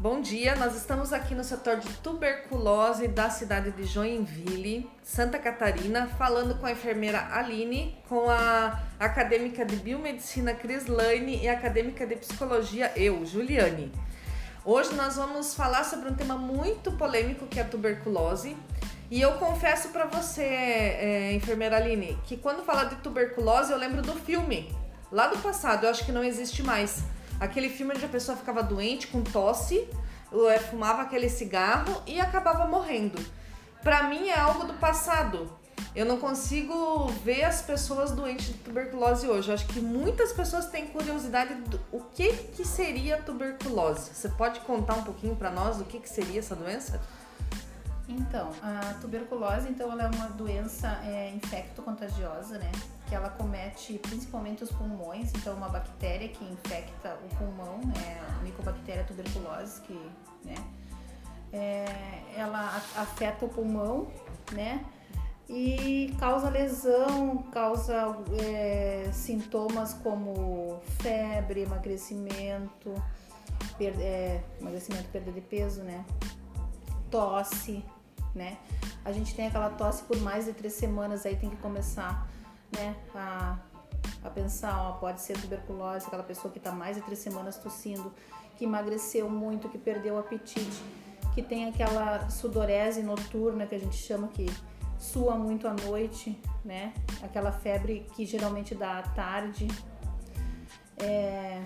Bom dia, nós estamos aqui no setor de tuberculose da cidade de Joinville, Santa Catarina, falando com a enfermeira Aline, com a acadêmica de biomedicina Crislaine e a acadêmica de psicologia eu, Juliane. Hoje nós vamos falar sobre um tema muito polêmico que é a tuberculose. E eu confesso para você, é, enfermeira Aline, que quando fala de tuberculose eu lembro do filme, lá do passado, eu acho que não existe mais Aquele filme onde a pessoa ficava doente, com tosse, é, fumava aquele cigarro e acabava morrendo. Para mim é algo do passado. Eu não consigo ver as pessoas doentes de tuberculose hoje. Eu acho que muitas pessoas têm curiosidade do o que, que seria tuberculose. Você pode contar um pouquinho para nós o que, que seria essa doença? Então, a tuberculose, então, ela é uma doença é, infecto-contagiosa, né? Que ela comete principalmente os pulmões, então uma bactéria que infecta o pulmão, né? A Mycobacteria tuberculose, que, né? É, ela afeta o pulmão, né? E causa lesão, causa é, sintomas como febre, emagrecimento, per, é, emagrecimento, perda de peso, né? Tosse, né? A gente tem aquela tosse por mais de três semanas, aí tem que começar, né, a, a pensar, ó, pode ser tuberculose, aquela pessoa que está mais de três semanas tossindo, que emagreceu muito, que perdeu o apetite, que tem aquela sudorese noturna que a gente chama que sua muito à noite, né? Aquela febre que geralmente dá à tarde. É,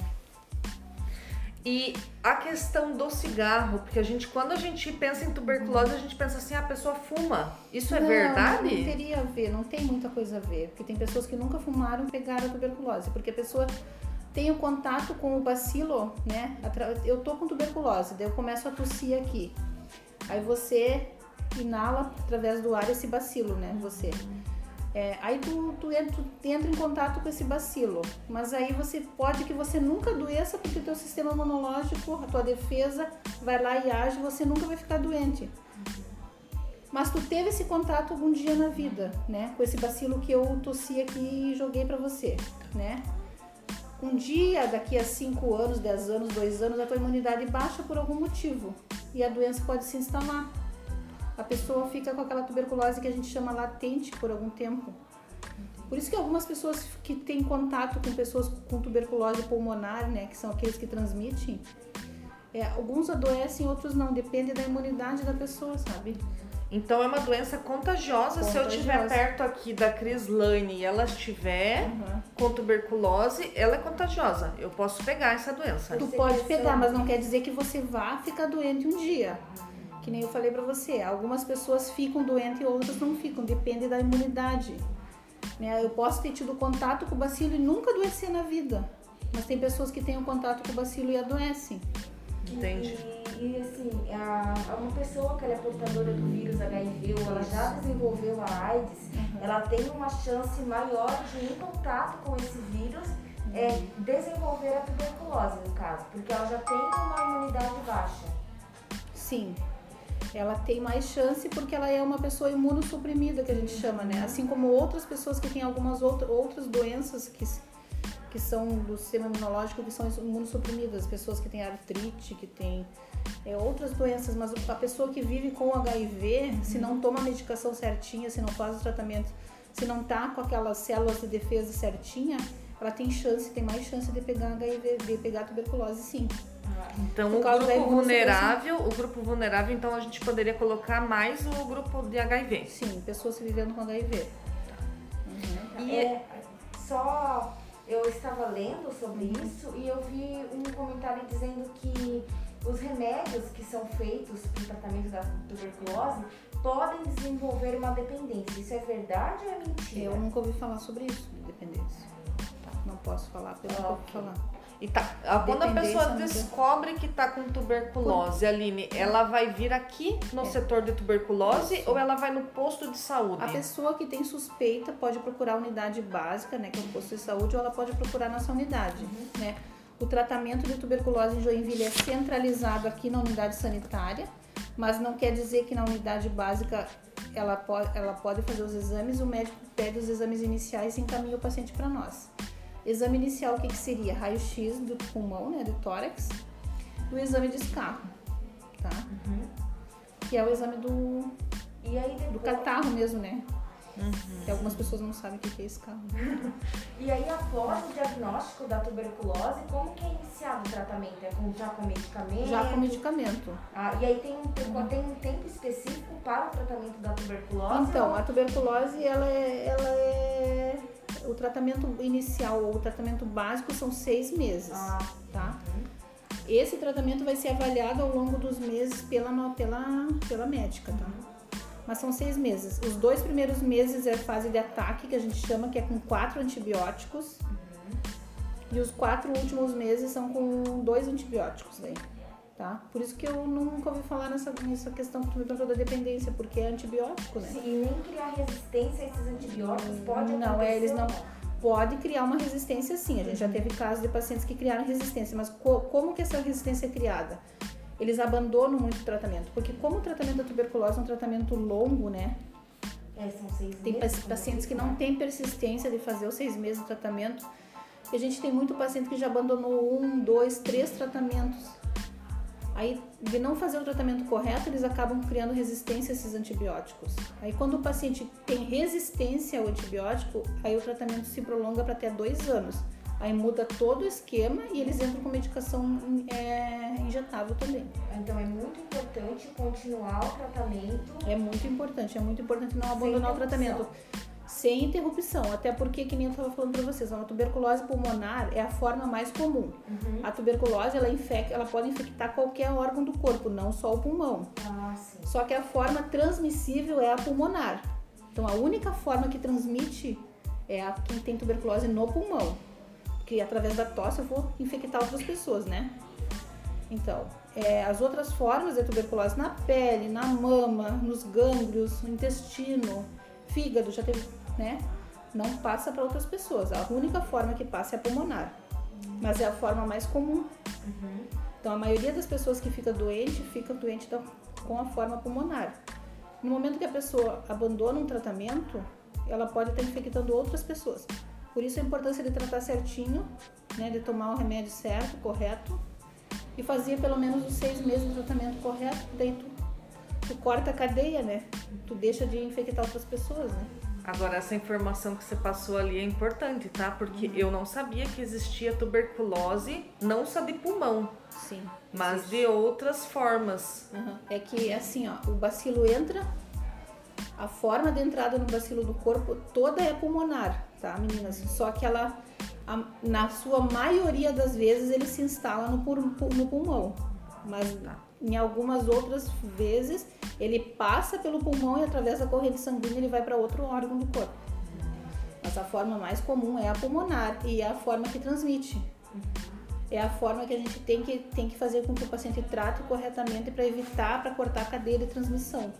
e a questão do cigarro, porque a gente, quando a gente pensa em tuberculose, a gente pensa assim, ah, a pessoa fuma. Isso é não, verdade? Não teria a ver, não tem muita coisa a ver. Porque tem pessoas que nunca fumaram e pegaram a tuberculose. Porque a pessoa tem o contato com o bacilo, né? Eu tô com tuberculose, daí eu começo a tossir aqui. Aí você inala através do ar esse bacilo, né? Você. É, aí tu, tu, entra, tu, entra, em contato com esse bacilo, mas aí você pode que você nunca adoeça porque o teu sistema imunológico, a tua defesa vai lá e age, você nunca vai ficar doente. Mas tu teve esse contato algum dia na vida, né? Com esse bacilo que eu tossi aqui e joguei para você, né? Um dia, daqui a 5 anos, 10 anos, 2 anos, a tua imunidade baixa por algum motivo e a doença pode se instalar a pessoa fica com aquela tuberculose que a gente chama latente por algum tempo. Por isso que algumas pessoas que têm contato com pessoas com tuberculose pulmonar, né, que são aqueles que transmitem, é, alguns adoecem, outros não, depende da imunidade da pessoa, sabe? Então é uma doença contagiosa. contagiosa. Se eu estiver perto aqui da Crislane e ela estiver uhum. com tuberculose, ela é contagiosa. Eu posso pegar essa doença. Tu pode pegar, mas não quer dizer que você vá ficar doente um dia. Que nem eu falei para você, algumas pessoas ficam doentes e outras não ficam, depende da imunidade. Né? Eu posso ter tido contato com o bacilo e nunca adoecer na vida, mas tem pessoas que têm um contato com o bacilo e adoecem. Entende? E, e assim, a, uma pessoa que é portadora do vírus HIV ou ela já desenvolveu a AIDS, uhum. ela tem uma chance maior de, em contato com esse vírus, é, desenvolver a tuberculose, no caso, porque ela já tem uma imunidade baixa. Sim, ela tem mais chance porque ela é uma pessoa imunossuprimida, que a gente chama, né? Assim como outras pessoas que têm algumas outra, outras doenças que, que são do sistema imunológico que são imunossuprimidas, pessoas que têm artrite, que têm é, outras doenças, mas a pessoa que vive com HIV, se não toma a medicação certinha, se não faz o tratamento, se não tá com aquelas células de defesa certinha, ela tem chance, tem mais chance de pegar HIV, de pegar tuberculose sim. Então o grupo vulnerável, o grupo vulnerável, então a gente poderia colocar mais o grupo de HIV. Sim, pessoas vivendo com HIV. Uhum. E é, só eu estava lendo sobre uhum. isso e eu vi um comentário dizendo que os remédios que são feitos para o tratamento da tuberculose podem desenvolver uma dependência. Isso é verdade ou é mentira? Eu nunca ouvi falar sobre isso, de dependência. Não posso falar pelo que eu ouvi falar. E tá, quando a pessoa descobre que tá com tuberculose, Aline, ela vai vir aqui no é. setor de tuberculose Isso. ou ela vai no posto de saúde? A pessoa que tem suspeita pode procurar a unidade básica, né, que é o posto de saúde, ou ela pode procurar nossa unidade, uhum. né? O tratamento de tuberculose em Joinville é centralizado aqui na unidade sanitária, mas não quer dizer que na unidade básica ela pode, ela pode fazer os exames, o médico pede os exames iniciais e encaminha o paciente para nós. Exame inicial, o que, que seria? Raio-X do pulmão, né, do tórax, e o exame de escarro. tá? Uhum. Que é o exame do, e aí depois... do catarro mesmo, né? Uhum. Que algumas pessoas não sabem o que é esse carro. e aí, após o diagnóstico da tuberculose, como que é iniciado o tratamento? É com, já com medicamento? Já com medicamento. Ah, e aí tem um, uhum. tem um tempo específico para o tratamento da tuberculose? Então, ou... a tuberculose, ela é, ela é... O tratamento inicial ou o tratamento básico são seis meses, ah. tá? Uhum. Esse tratamento vai ser avaliado ao longo dos meses pela, pela, pela médica, tá? mas são seis meses. Os dois primeiros meses é a fase de ataque, que a gente chama, que é com quatro antibióticos. Uhum. E os quatro últimos meses são com dois antibióticos daí. Tá? Por isso que eu nunca ouvi falar nessa, nessa questão que tu me perguntou da dependência, porque é antibiótico, né? Sim, e nem criar resistência a esses antibióticos pode Não, é, eles não pode criar uma resistência sim. A gente já teve casos de pacientes que criaram resistência, mas co como que essa resistência é criada? eles abandonam muito o tratamento. Porque como o tratamento da tuberculose é um tratamento longo, né? É, são seis tem meses. Tem pacientes que não têm persistência de fazer os seis meses de tratamento. E a gente tem muito paciente que já abandonou um, dois, três tratamentos. Aí, de não fazer o tratamento correto, eles acabam criando resistência a esses antibióticos. Aí, quando o paciente tem resistência ao antibiótico, aí o tratamento se prolonga para até dois anos. Aí muda todo o esquema e eles entram com medicação é, injetável também. Então é muito importante continuar o tratamento. É muito importante, é muito importante não abandonar o tratamento sem interrupção, até porque, que nem eu estava falando para vocês, a tuberculose pulmonar é a forma mais comum. Uhum. A tuberculose, ela, infecta, ela pode infectar qualquer órgão do corpo, não só o pulmão. Ah, só que a forma transmissível é a pulmonar. Então, a única forma que transmite é a quem tem tuberculose no pulmão que através da tosse eu vou infectar outras pessoas, né? Então, é, as outras formas de tuberculose na pele, na mama, nos gânglios, no intestino, fígado, já teve, né? Não passa para outras pessoas. A única forma que passa é a pulmonar, mas é a forma mais comum. Uhum. Então, a maioria das pessoas que fica doente, fica doente com a forma pulmonar. No momento que a pessoa abandona um tratamento, ela pode estar infectando outras pessoas. Por isso a importância de tratar certinho, né, de tomar o remédio certo, correto, e fazer pelo menos os seis meses de tratamento correto, daí tu, tu corta a cadeia, né? Tu deixa de infectar outras pessoas, né? Agora, essa informação que você passou ali é importante, tá? Porque uhum. eu não sabia que existia tuberculose, não só de pulmão. Sim. Mas existe. de outras formas. Uhum. É que, assim, ó, o bacilo entra, a forma de entrada no bacilo do corpo toda é pulmonar tá, meninas? Só que ela, a, na sua maioria das vezes, ele se instala no, no pulmão. Mas em algumas outras vezes, ele passa pelo pulmão e através da corrente sanguínea ele vai para outro órgão do corpo. Mas a forma mais comum é a pulmonar e é a forma que transmite. É a forma que a gente tem que, tem que fazer com que o paciente trate corretamente para evitar, para cortar a cadeia de transmissão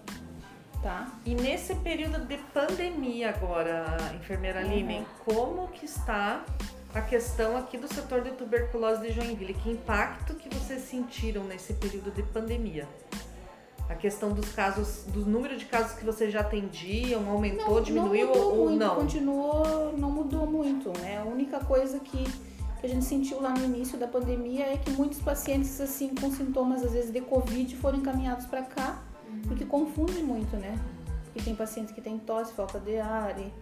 tá? E nesse período de pandemia agora, enfermeira uhum. Como que está a questão aqui do setor de tuberculose de Joinville? Que impacto que vocês sentiram nesse período de pandemia? A questão dos casos, do número de casos que vocês já atendiam, aumentou, não, diminuiu não ou muito, não? Continuou, não mudou muito, né? A única coisa que, que a gente sentiu lá no início da pandemia é que muitos pacientes assim com sintomas às vezes de covid foram encaminhados para cá porque confunde muito, né? Porque tem pacientes que têm tosse, falta de ar e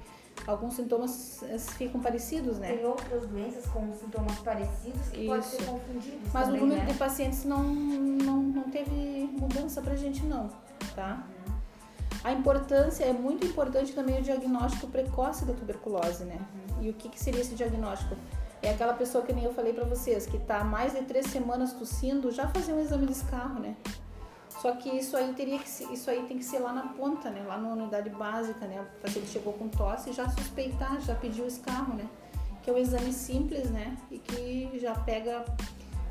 alguns sintomas ficam parecidos, né? Tem outras doenças com sintomas parecidos que podem ser confundidos Mas também, o número né? de pacientes não, não, não teve mudança pra gente não, tá? Uhum. A importância, é muito importante também o diagnóstico precoce da tuberculose, né? Uhum. E o que, que seria esse diagnóstico? É aquela pessoa que nem eu falei para vocês, que tá mais de três semanas tossindo, já fazer um exame de escarro, né? Só que isso aí teria que ser, isso aí tem que ser lá na ponta, né? Lá na unidade básica, né? O paciente chegou com tosse já suspeitar, já pediu o escarro, né? Que é um exame simples, né? E que já pega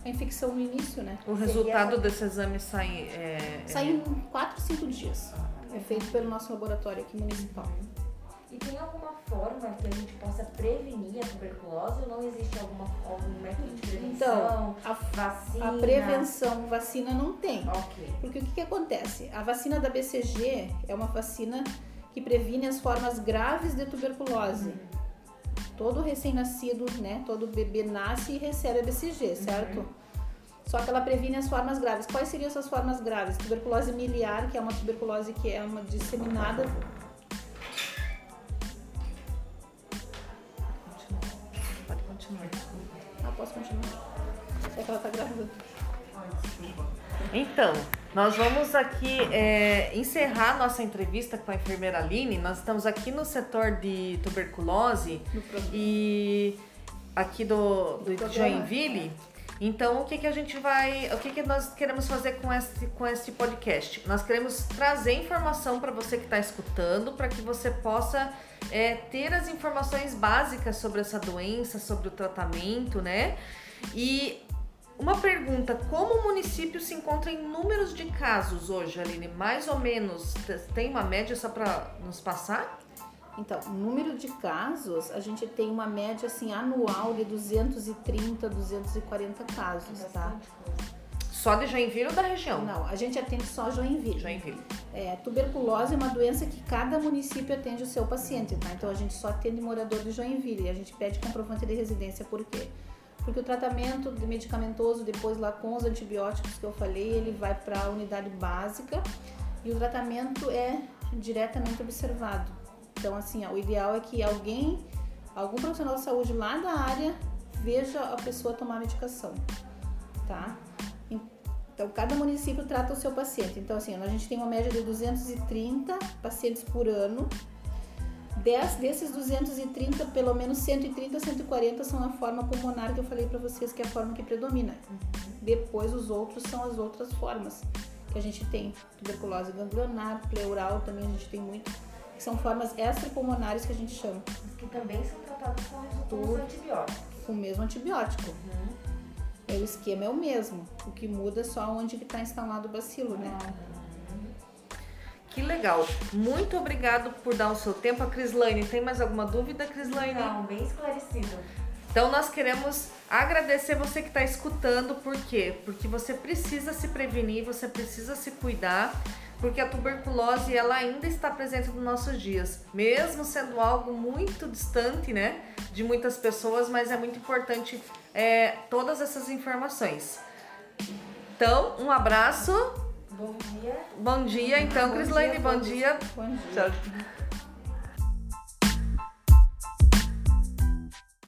a infecção no início, né? O resultado Seria... desse exame sai... É, sai em 4, 5 dias. É feito pelo nosso laboratório aqui municipal. E tem alguma forma que a gente possa prevenir a tuberculose ou não existe alguma, algum método de prevenção? Então, a vacina? A prevenção, vacina não tem. Ok. Porque o que, que acontece? A vacina da BCG é uma vacina que previne as formas graves de tuberculose. Uhum. Todo recém-nascido, né? Todo bebê nasce e recebe a BCG, certo? Uhum. Só que ela previne as formas graves. Quais seriam essas formas graves? Tuberculose miliar, que é uma tuberculose que é uma disseminada. Posso continuar? É que ela tá gravando. Então, nós vamos aqui é, encerrar nossa entrevista com a enfermeira Aline. Nós estamos aqui no setor de tuberculose e aqui do, do Joinville. Então, o que, que a gente vai. O que, que nós queremos fazer com esse, com esse podcast? Nós queremos trazer informação para você que está escutando, para que você possa é, ter as informações básicas sobre essa doença, sobre o tratamento, né? E uma pergunta: como o município se encontra em números de casos hoje, Aline? Mais ou menos, tem uma média só para nos passar? Então, número de casos, a gente tem uma média assim anual de 230, 240 casos, tá? Só de Joinville ou da região? Não, a gente atende só Joinville. Joinville. É, tuberculose é uma doença que cada município atende o seu paciente, tá? Então a gente só atende morador de Joinville e a gente pede comprovante de residência, por quê? Porque o tratamento medicamentoso, depois lá com os antibióticos que eu falei, ele vai para a unidade básica e o tratamento é diretamente observado. Então, assim, o ideal é que alguém, algum profissional de saúde lá da área, veja a pessoa tomar a medicação, tá? Então, cada município trata o seu paciente. Então, assim, a gente tem uma média de 230 pacientes por ano. 10 desses 230, pelo menos 130, 140 são a forma pulmonar que eu falei para vocês, que é a forma que predomina. Depois, os outros são as outras formas que a gente tem. Tuberculose ganglionar, pleural também a gente tem muito que são formas extrapulmonares que a gente chama. Que também são tratadas com os antibióticos. Com o mesmo antibiótico. Uhum. É, o esquema é o mesmo. O que muda é só onde está instalado o bacilo, né? Uhum. Que legal. Muito obrigado por dar o seu tempo. A Crislaine, tem mais alguma dúvida, Crislaine? Não, bem esclarecido. Então nós queremos agradecer você que está escutando, por quê? Porque você precisa se prevenir, você precisa se cuidar porque a tuberculose ela ainda está presente nos nossos dias, mesmo sendo algo muito distante, né, de muitas pessoas, mas é muito importante é, todas essas informações. Então, um abraço. Bom dia. Bom dia, então, Crislaine, bom dia. Bom dia. Tchau.